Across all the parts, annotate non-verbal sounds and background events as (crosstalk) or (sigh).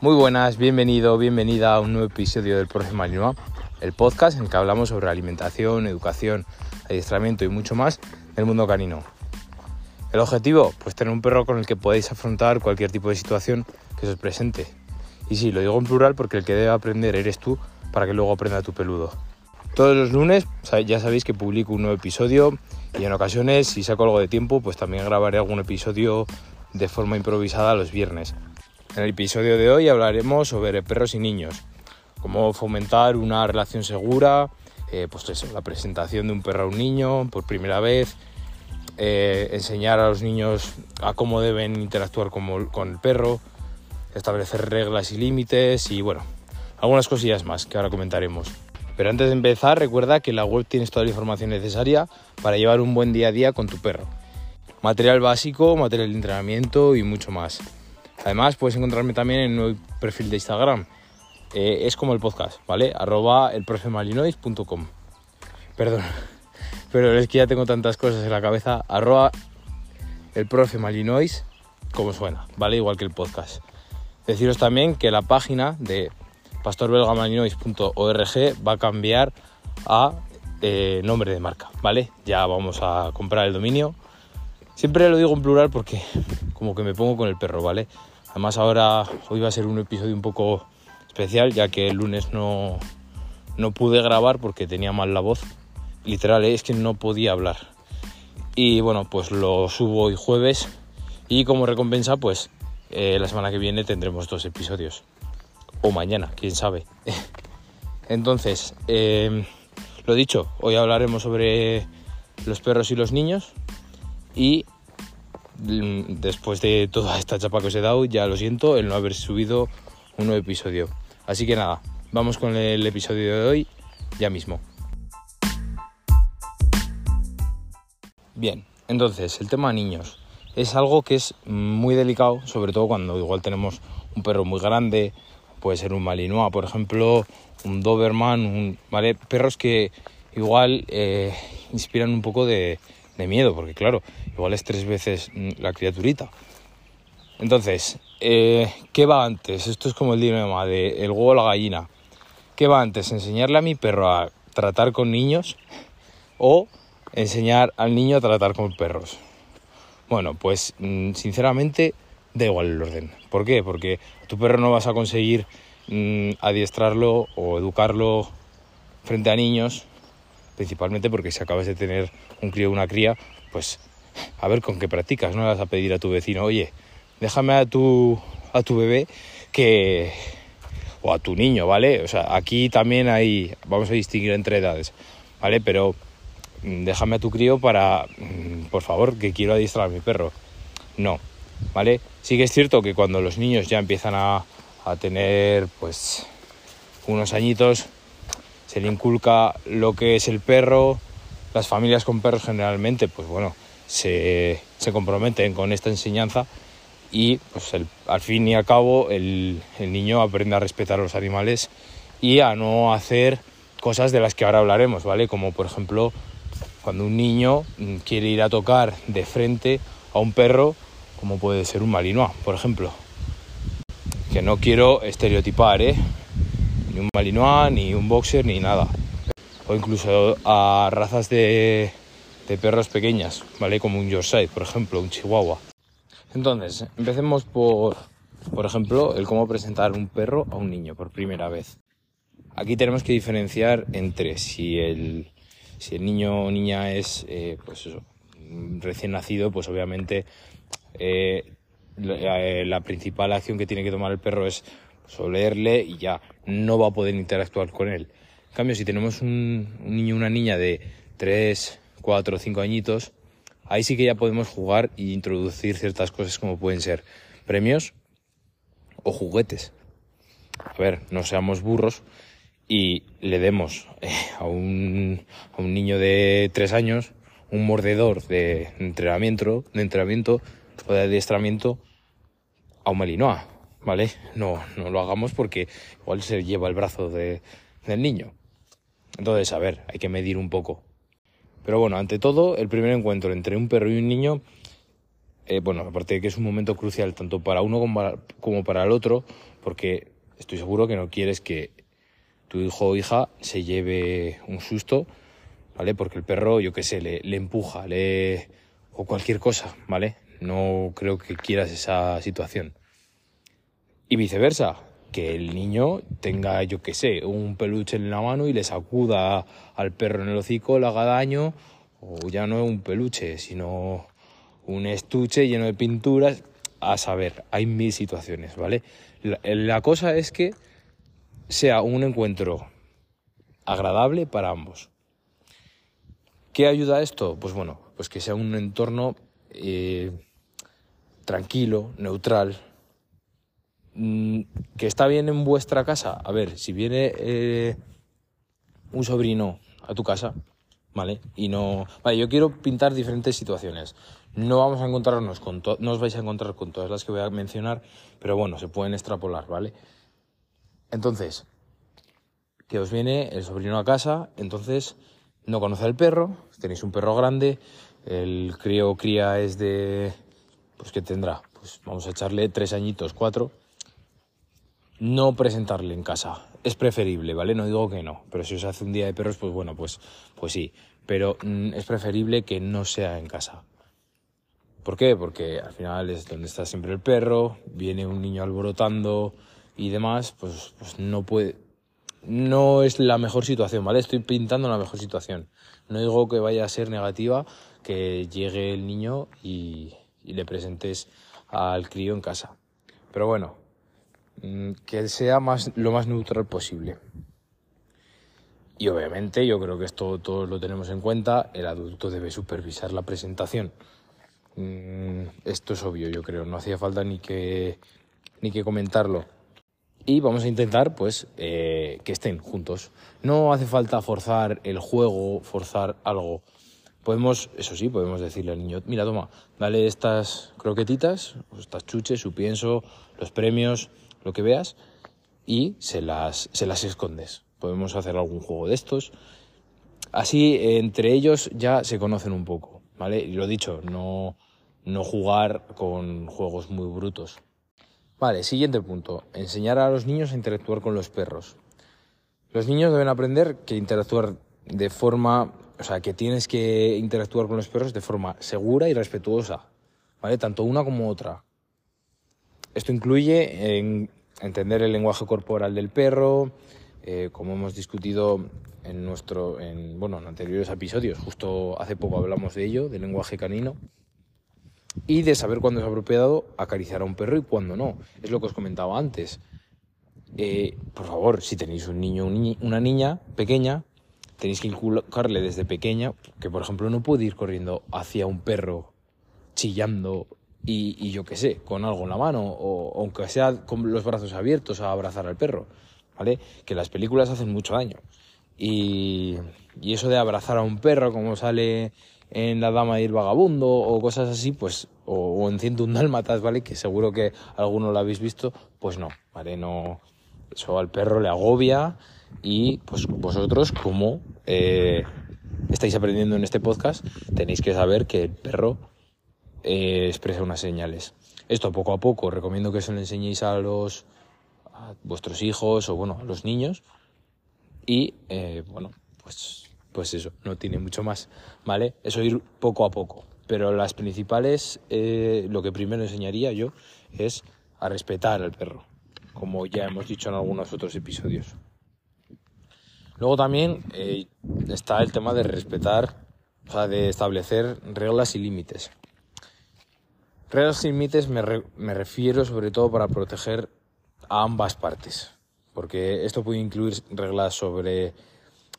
Muy buenas, bienvenido, bienvenida a un nuevo episodio del Profe Malinois, el podcast en el que hablamos sobre alimentación, educación, adiestramiento y mucho más del mundo canino. El objetivo, pues tener un perro con el que podáis afrontar cualquier tipo de situación que se os presente. Y sí, lo digo en plural porque el que debe aprender eres tú para que luego aprenda tu peludo. Todos los lunes ya sabéis que publico un nuevo episodio y en ocasiones, si saco algo de tiempo, pues también grabaré algún episodio de forma improvisada los viernes. En el episodio de hoy hablaremos sobre perros y niños, cómo fomentar una relación segura, eh, pues la presentación de un perro a un niño por primera vez, eh, enseñar a los niños a cómo deben interactuar con, con el perro, establecer reglas y límites y bueno, algunas cosillas más que ahora comentaremos. Pero antes de empezar, recuerda que en la web tienes toda la información necesaria para llevar un buen día a día con tu perro. Material básico, material de entrenamiento y mucho más. Además, puedes encontrarme también en mi perfil de Instagram. Eh, es como el podcast, ¿vale? Arroba elprofemalinois.com. Perdón, (laughs) pero es que ya tengo tantas cosas en la cabeza. Arroba elprofemalinois, como suena, ¿vale? Igual que el podcast. Deciros también que la página de pastorbelgamalinois.org va a cambiar a eh, nombre de marca, ¿vale? Ya vamos a comprar el dominio. Siempre lo digo en plural porque como que me pongo con el perro, ¿vale? Además ahora hoy va a ser un episodio un poco especial ya que el lunes no, no pude grabar porque tenía mal la voz. Literal, ¿eh? es que no podía hablar. Y bueno, pues lo subo hoy jueves y como recompensa pues eh, la semana que viene tendremos dos episodios o mañana, quién sabe. (laughs) Entonces, em, lo dicho, hoy hablaremos sobre los perros y los niños y mm, después de toda esta chapa que os he dado, ya lo siento el no haber subido un nuevo episodio. Así que nada, vamos con el episodio de hoy ya mismo. Bien, entonces el tema niños es algo que es muy delicado, sobre todo cuando igual tenemos un perro muy grande puede ser un Malinois, por ejemplo, un Doberman, un, ¿vale? perros que igual eh, inspiran un poco de, miedo, porque claro, igual es tres veces la criaturita. Entonces, eh, ¿qué va antes? Esto es como el dilema de el huevo o la gallina. ¿Qué va antes? ¿Enseñarle a mi perro a tratar con niños o enseñar al niño a tratar con perros? Bueno, pues mm, sinceramente da igual el orden. ¿Por qué? Porque tu perro no vas a conseguir mm, adiestrarlo o educarlo frente a niños, principalmente porque si acabas de tener un crío o una cría, pues a ver con qué practicas, no vas a pedir a tu vecino, oye, déjame a tu, a tu bebé que... o a tu niño, ¿vale? O sea, aquí también hay, vamos a distinguir entre edades, ¿vale? Pero mm, déjame a tu crío para, mm, por favor, que quiero adiestrar a mi perro. No, ¿vale? Sí que es cierto que cuando los niños ya empiezan a, tener pues unos añitos, se le inculca lo que es el perro, las familias con perros generalmente, pues bueno, se, comprometen con esta enseñanza y pues al fin y al cabo el, el, niño aprende a respetar a los animales y a no hacer cosas de las que ahora hablaremos, ¿vale? Como por ejemplo cuando un niño quiere ir a tocar de frente a un perro como puede ser un malinois, por ejemplo. Que no quiero estereotipar, ¿eh? Ni un malinois, ni un boxer, ni nada. O incluso a razas de, perros pequeñas, ¿vale? Como un Yorkshire, por ejemplo, un Chihuahua. Entonces, empecemos por, por ejemplo, el cómo presentar un perro a un niño por primera vez. Aquí tenemos que diferenciar entre si el, si el niño o niña es, eh, pues recién nacido, pues obviamente eh, eh, la, principal acción que tiene que tomar el perro es solerle y ya no va a poder interactuar con él. En cambio, si tenemos un, niño o una niña de 3, 4, 5 añitos, ahí sí que ya podemos jugar e introducir ciertas cosas como pueden ser premios o juguetes. A ver, no seamos burros y le demos eh, a, un, a un niño de 3 años un mordedor de entrenamiento, de entrenamiento o de adiestramiento a un Malinois, No, no lo hagamos porque igual se lleva el brazo de, del niño. Entonces, a ver, hay que medir un poco. Pero bueno, ante todo, el primer encuentro entre un perro y un niño, eh, bueno, aparte de que es un momento crucial tanto para uno como para, el otro, porque estoy seguro que no quieres que tu hijo o hija se lleve un susto, ¿vale? Porque el perro, yo qué sé, le, le empuja, le... o cualquier cosa, ¿vale? No creo que quieras esa situación. Y viceversa, que el niño tenga, yo qué sé, un peluche en la mano y le sacuda al perro en el hocico, le haga daño, o ya no un peluche, sino un estuche lleno de pinturas. A saber, hay mil situaciones, ¿vale? La, cosa es que sea un encuentro agradable para ambos. ¿Qué ayuda a esto? Pues bueno, pues que sea un entorno eh, tranquilo, neutral, que está bien en vuestra casa. A ver, si viene eh, un sobrino a tu casa, ¿vale? Y no... Vale, yo quiero pintar diferentes situaciones. No vamos a encontrarnos con... No os vais a encontrar con todas las que voy a mencionar, pero bueno, se pueden extrapolar, ¿vale? Entonces, que os viene el sobrino a casa, entonces no conoce al perro, tenéis un perro grande, el crío cría es de... Pues que tendrá, pues vamos a echarle tres añitos, cuatro. No presentarle en casa. Es preferible, ¿vale? No digo que no, pero si os hace un día de perros, pues bueno, pues, pues sí. Pero mm, es preferible que no sea en casa. ¿Por qué? Porque al final es donde está siempre el perro, viene un niño alborotando y demás, pues, pues no puede, no es la mejor situación, ¿vale? Estoy pintando la mejor situación. No digo que vaya a ser negativa, que llegue el niño y, le presentes al crío en casa. Pero bueno, que sea más, lo más neutral posible. Y obviamente yo creo que esto todos lo tenemos en cuenta, el adulto debe supervisar la presentación. Mm, esto es obvio, yo creo, no hacía falta ni que, ni que comentarlo. Y vamos a intentar, pues, eh, que estén juntos. No hace falta forzar el juego, forzar algo. Podemos, eso sí, podemos decirle al niño, mira, toma, dale estas croquetitas, estas chuches, su pienso, los premios, lo que veas, y se las, se las escondes. Podemos hacer algún juego de estos. Así, entre ellos ya se conocen un poco, ¿vale? Y lo dicho, no, no jugar con juegos muy brutos. Vale, siguiente punto. Enseñar a los niños a interactuar con los perros. Los niños deben aprender que interactuar de forma, o sea, que tienes que interactuar con los perros de forma segura y respetuosa, ¿vale? Tanto una como otra. Esto incluye en entender el lenguaje corporal del perro, eh, como hemos discutido en nuestro, en, bueno, en anteriores episodios, justo hace poco hablamos de ello, del lenguaje canino y de saber cuándo es apropiado acariciar a un perro y cuándo no. Es lo que os comentaba antes. Eh, por favor, si tenéis un niño o una niña pequeña, tenéis que inculcarle desde pequeña que, por ejemplo, no puede ir corriendo hacia un perro chillando y, y yo qué sé, con algo en la mano, o aunque sea con los brazos abiertos a abrazar al perro, ¿vale? Que las películas hacen mucho daño. Y, y eso de abrazar a un perro, como sale en La Dama de ir vagabundo o cosas así, pues, o, en un Dálmatas, ¿vale? Que seguro que alguno lo habéis visto, pues no, ¿vale? No, eso al perro le agobia y pues vosotros, como eh, estáis aprendiendo en este podcast, tenéis que saber que el perro eh, expresa unas señales. Esto poco a poco, recomiendo que se lo enseñéis a los a vuestros hijos o bueno, a los niños y eh, bueno, pues pues eso, no tiene mucho más, ¿vale? Eso ir poco a poco. Pero las principales, eh, lo que primero enseñaría yo es a respetar al perro, como ya hemos dicho en algunos otros episodios. Luego también eh, está el tema de respetar, o sea, de establecer reglas y límites. Reglas y límites me, me refiero sobre todo para proteger a ambas partes, porque esto puede incluir reglas sobre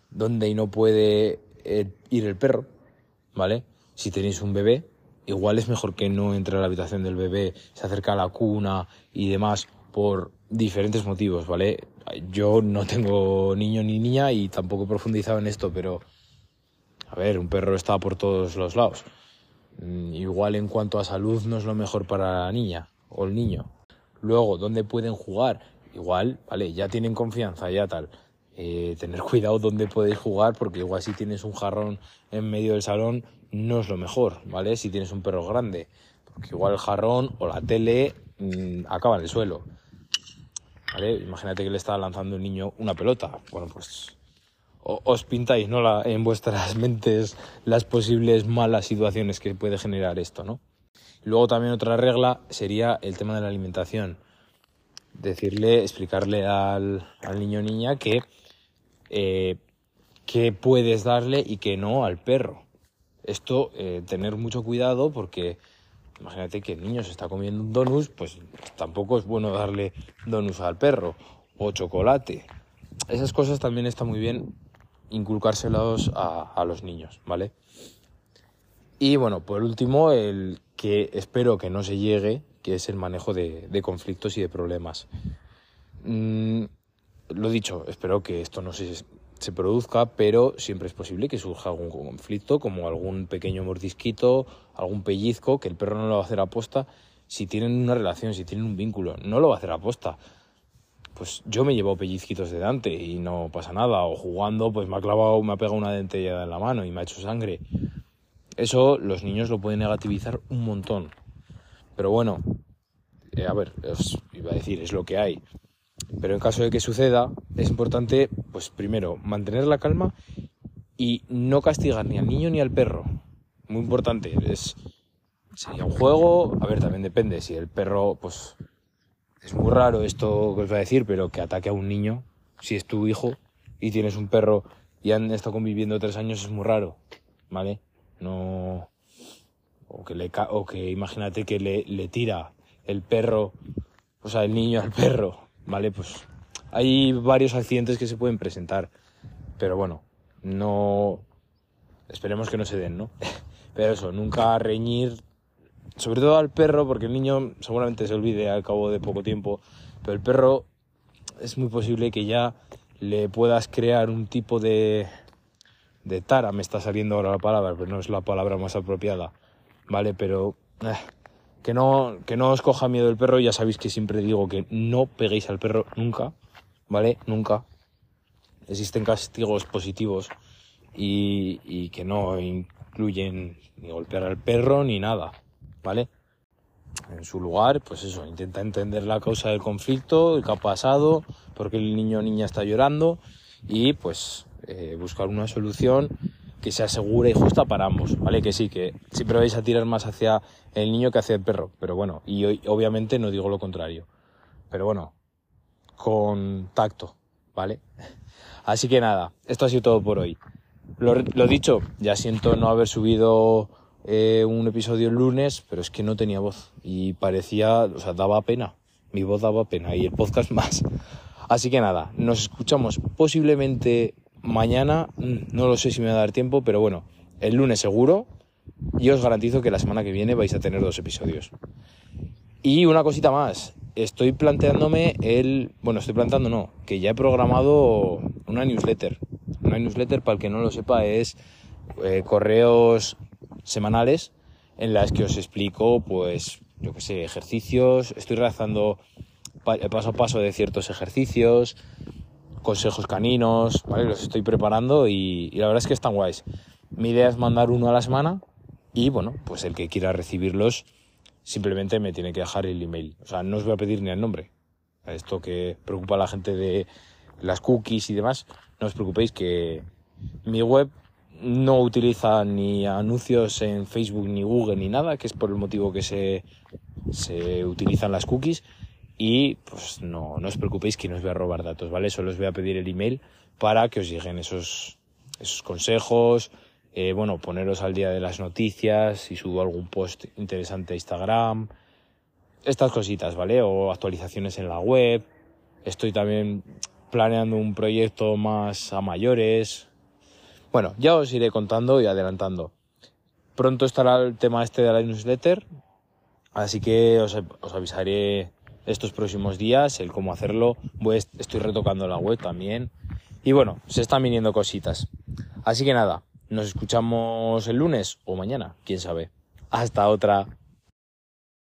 donde no puede eh, ir el perro, ¿vale? Si tenéis un bebé, igual es mejor que no entre a la habitación del bebé, se acerca a la cuna y demás por diferentes motivos, ¿vale? Yo no tengo niño ni niña y tampoco he profundizado en esto, pero a ver, un perro está por todos los lados. Mm, igual en cuanto a salud no es lo mejor para la niña o el niño. Luego, ¿dónde pueden jugar? Igual, vale, ya tienen confianza, ya tal eh, tener (laughs) cuidado dónde podéis jugar, porque igual si tienes un jarrón en medio del salón no es lo mejor, ¿vale? Si tienes un perro grande, porque igual el jarrón o la tele mm, acaba en el suelo. ¿vale? Imagínate que le está lanzando un niño una pelota. Bueno, pues os pintáis ¿no? La, en vuestras (laughs) mentes las posibles malas situaciones que puede generar esto, ¿no? Luego también otra regla sería el tema de la alimentación. Decirle, explicarle al, niño o niña que, eh, puedes darle y que no al perro. Esto, eh, tener mucho cuidado porque imagínate que el niño se está comiendo un donus, pues tampoco es bueno darle donus al perro o chocolate. Esas cosas también está muy bien inculcárselos a, a los niños, ¿vale? Y bueno, por último, el que espero que no se llegue, que es el manejo de, conflictos y de problemas. Mm, lo dicho, espero que esto no se, se produzca, pero siempre es posible que surja algún conflicto, como algún pequeño mordisquito, algún pellizco, que el perro no lo va a hacer aposta si tienen una relación, si tienen un vínculo, no lo va a hacer aposta pues yo me llevo pellizquitos de Dante y no pasa nada. O jugando, pues me ha clavado, me ha pegado una dentella en la mano y me ha hecho sangre. Eso los niños lo pueden negativizar un montón. Pero bueno, eh, a ver, os iba a decir, es lo que hay. Pero en caso de que suceda, es importante, pues primero, mantener la calma y no castigar ni al niño ni al perro. Muy importante, es sería un juego, a ver, también depende, si el perro, pues es muy raro esto que os voy a decir, pero que ataque a un niño, si es tu hijo y tienes un perro y han estado conviviendo tres años, es muy raro, ¿vale? No. O que, le, o que imagínate que le, le tira el perro, o sea, el niño al perro, ¿vale? Pues hay varios accidentes que se pueden presentar, pero bueno, no. Esperemos que no se den, ¿no? (laughs) Pero eso, nunca reñir sobre todo al perro, porque el niño seguramente se olvide al cabo de poco tiempo, pero el perro es muy posible que ya le puedas crear un tipo de, de tara, me está saliendo ahora la palabra, pero no es la palabra más apropiada, ¿vale? Pero eh, que, no, que no os coja miedo el perro, ya sabéis que siempre digo que no peguéis al perro nunca, ¿vale? Nunca. Existen castigos positivos y, y que no incluyen ni golpear al perro ni nada, ¿vale? En su lugar, pues eso, intenta entender la causa del conflicto, el que ha pasado, por qué el niño o niña está llorando y pues eh, buscar una solución que sea segura y justa para ambos, ¿vale? Que sí, que siempre vais a tirar más hacia el niño que hacia el perro, pero bueno, y obviamente no digo lo contrario, pero bueno, con tacto, ¿vale? Así que nada, esto ha sido todo por hoy. Lo, lo dicho, ya siento no haber subido eh, un episodio el lunes, pero es que no tenía voz y parecía, o sea, daba pena. Mi voz daba pena y el podcast (laughs) más. Así que nada, nos escuchamos posiblemente mañana, mm, no lo sé si me va a dar tiempo, pero bueno, el lunes seguro y os garantizo que la semana que viene vais a tener dos episodios. Y una cosita más, estoy planteándome el, bueno, estoy planteando no, que ya he programado una newsletter. Una newsletter, para el que no lo sepa, es eh, correos semanales en las que os explico, pues, yo que sé, ejercicios, estoy realizando paso a paso de ciertos ejercicios, consejos caninos, ¿vale? Los estoy preparando y, la verdad es que están guays. Mi idea es mandar uno a la semana y, bueno, pues el que quiera recibirlos simplemente me tiene que dejar el email. O sea, no os voy a pedir ni el nombre. Esto que preocupa a la gente de las cookies y demás, no os preocupéis que mi web no utiliza ni anuncios en Facebook ni Google ni nada, que es por el motivo que se, se utilizan las cookies. Y pues no, no os preocupéis que no os voy a robar datos, ¿vale? Solo os voy a pedir el email para que os lleguen esos, esos consejos, eh, bueno, poneros al día de las noticias, si subo algún post interesante a Instagram, estas cositas, ¿vale? O actualizaciones en la web. Estoy también planeando un proyecto más a mayores, bueno, ya os iré contando y adelantando. Pronto estará el tema este de la newsletter, así que os, avisaré estos próximos días el cómo hacerlo. estoy retocando la web también. Y bueno, se están viniendo cositas. Así que nada, nos escuchamos el lunes o mañana, quién sabe. Hasta otra.